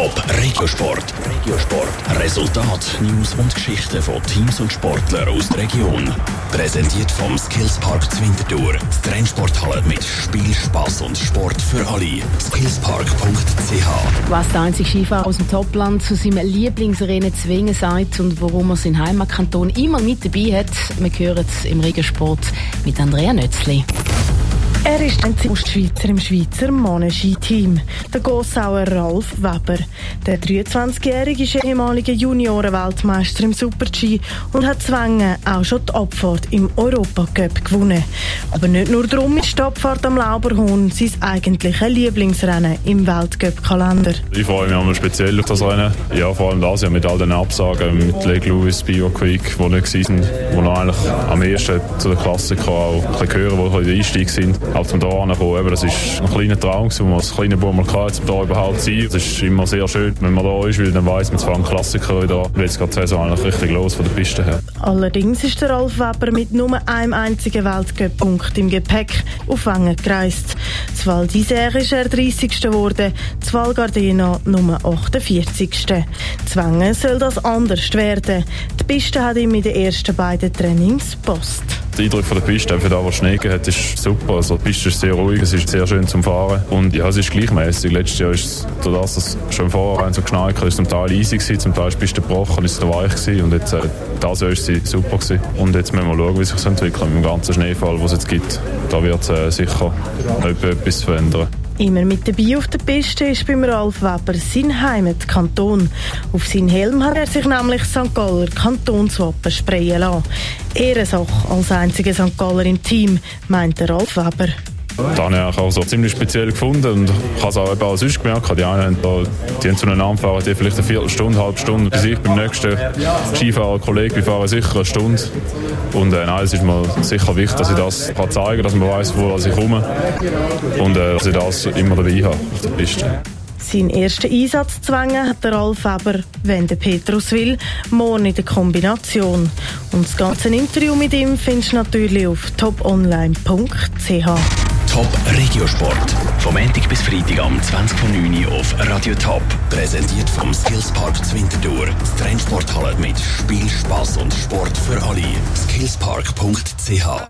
Top Regiosport. Regiosport. Resultat, News und Geschichten von Teams und Sportlern aus der Region. Präsentiert vom Skillspark Zwintertour. Die Trennsporthalle mit Spiel, Spaß und Sport für alle. Skillspark.ch. Was der einzige Skifahrer aus dem Topland zu seinem Lieblingsrennen zwingen sagt und warum er seinen Heimatkanton immer mit dabei hat, wir hören es im Regiosport mit Andrea Nötzli. Er ist ein Schweizer im Schweizer Mannenski-Team, der Gossauer Ralf Weber. Der 23-Jährige ist ehemaliger Juniorenweltmeister im Super-G und hat Zwänge auch schon die Abfahrt im Europacup gewonnen. Aber nicht nur darum ist die Abfahrt am Lauberhorn sein eigentliches Lieblingsrennen im Weltcup-Kalender. Ich freue mich einmal speziell auf das Rennen. Ja, vor allem das ja mit all den Absagen, mit Lake Louis, Bio Creek, die nicht waren, die noch eigentlich am ersten zu den Klassikern auch ein bisschen hören, die der Einstieg sind auch zum da kommen. Das ist ein kleiner Traum, den als kleiner Bub mal um da überhaupt zu sein. Es ist immer sehr schön, wenn man da ist, weil dann weiss man, es ein Klassiker wieder. Jetzt geht die Saison eigentlich richtig los von der Piste her. Allerdings ist der Ralf Weber mit nur einem einzigen Weltcup-Punkt im Gepäck auf Wengen gereist. Val d'Isère ist er 30. geworden, Val Gardena Nummer 48. Zwängen soll das anders werden. Die Piste hat ihm in den ersten beiden Trainings Post. Der Eindruck von der Piste, für da, wo Schnee hat, ist super. Also die Piste ist sehr ruhig, es ist sehr schön zum Fahren und ja, es ist gleichmäßig. Letztes Jahr ist es, dass es schon vorher so geschneit ist, zum Teil easy gewesen, zum Teil ist die Piste gebrochen, ist es weich gewesen und jetzt, äh, das Jahr ist sie super gewesen. Und jetzt müssen wir schauen, wie sich das entwickelt mit dem ganzen Schneefall, den es jetzt gibt. Da wird es äh, sicher etwas verändern. Immer mit dabei auf der Piste ist beim Ralf Weber sein Heimatkanton. Auf seinen Helm hat er sich nämlich St. Galler Kantonswappen sprayen lassen. Ehrensache als einziger St. Galler im Team, meint der Ralf Weber. Das habe ich auch so ziemlich speziell gefunden und ich habe es auch auch sonst gemerkt. Die einen da, die haben zueinander fahren, die vielleicht eine Viertelstunde, eine halbe Stunde. Bis ich beim nächsten Skifahrer, Kollege, wir fahren sicher eine Stunde. Und äh, nein, es ist mir sicher wichtig, dass ich das kann zeigen kann, dass man weiß, wo ich komme und äh, dass ich das immer dabei habe auf der Piste. Seinen ersten Einsatz zwängen hat der Ralf Weber, wenn der Petrus will, morgen in der Kombination. Und das ganze Interview mit ihm findest du natürlich auf toponline.ch. Top Regiosport. Vom Montag bis Freitag am 20.09 Uhr auf Radio Top. Präsentiert vom Skillspark Zwintertour. Die Trennsporthalle mit Spiel, Spaß und Sport für alle. Skillspark.ch